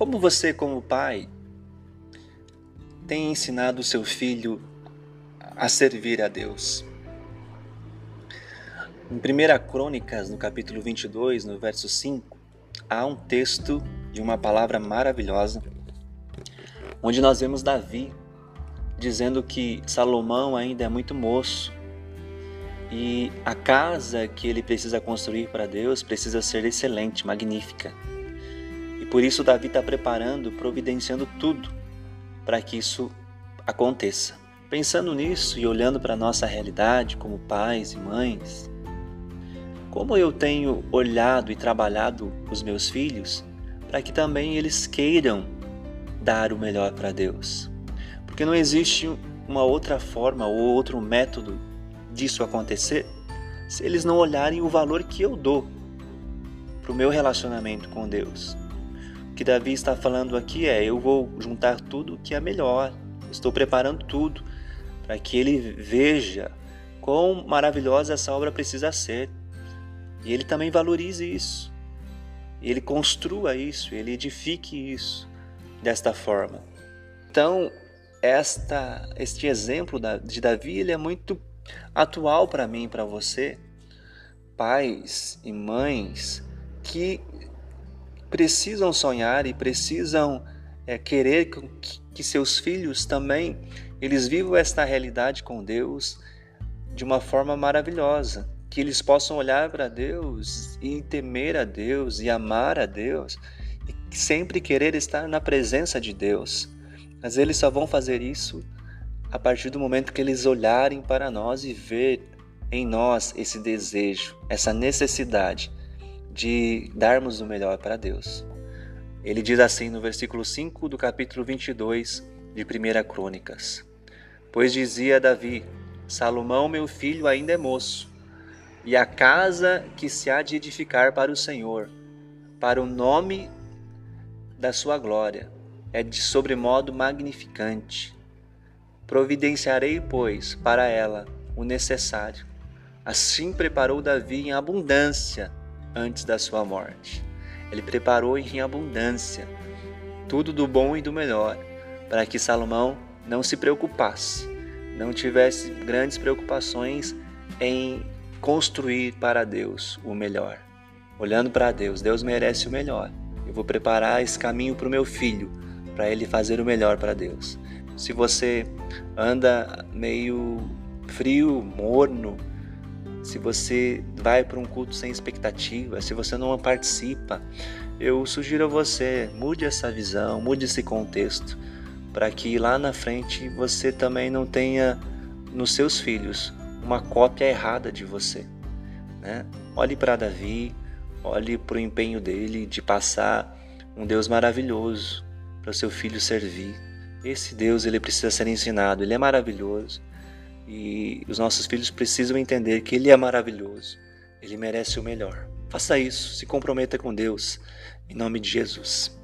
Como você, como pai, tem ensinado o seu filho a servir a Deus? Em 1 Crônicas, no capítulo 22, no verso 5, há um texto de uma palavra maravilhosa, onde nós vemos Davi dizendo que Salomão ainda é muito moço e a casa que ele precisa construir para Deus precisa ser excelente, magnífica. Por isso Davi está preparando, providenciando tudo para que isso aconteça. Pensando nisso e olhando para a nossa realidade como pais e mães, como eu tenho olhado e trabalhado os meus filhos para que também eles queiram dar o melhor para Deus. Porque não existe uma outra forma ou outro método disso acontecer se eles não olharem o valor que eu dou para o meu relacionamento com Deus. Que Davi está falando aqui é: eu vou juntar tudo que é melhor, estou preparando tudo para que ele veja quão maravilhosa essa obra precisa ser e ele também valorize isso. Ele construa isso, ele edifique isso desta forma. Então, esta, este exemplo de Davi ele é muito atual para mim para você, pais e mães que precisam sonhar e precisam é, querer que, que seus filhos também eles vivam esta realidade com Deus de uma forma maravilhosa que eles possam olhar para Deus e temer a Deus e amar a Deus e sempre querer estar na presença de Deus. Mas eles só vão fazer isso a partir do momento que eles olharem para nós e ver em nós esse desejo, essa necessidade de darmos o melhor para Deus. Ele diz assim no versículo 5 do capítulo 22 de 1 Crônicas: Pois dizia Davi: Salomão, meu filho, ainda é moço e a casa que se há de edificar para o Senhor, para o nome da sua glória, é de sobremodo magnificante. Providenciarei, pois, para ela o necessário. Assim preparou Davi em abundância antes da sua morte. Ele preparou em abundância tudo do bom e do melhor, para que Salomão não se preocupasse, não tivesse grandes preocupações em construir para Deus o melhor. Olhando para Deus, Deus merece o melhor. Eu vou preparar esse caminho para o meu filho, para ele fazer o melhor para Deus. Se você anda meio frio, morno, se você vai para um culto sem expectativa, se você não participa, eu sugiro a você, mude essa visão, mude esse contexto, para que lá na frente você também não tenha nos seus filhos uma cópia errada de você. Né? Olhe para Davi, olhe para o empenho dele de passar um Deus maravilhoso para seu filho servir. Esse Deus ele precisa ser ensinado, ele é maravilhoso e os nossos filhos precisam entender que ele é maravilhoso, ele merece o melhor. Faça isso, se comprometa com Deus, em nome de Jesus.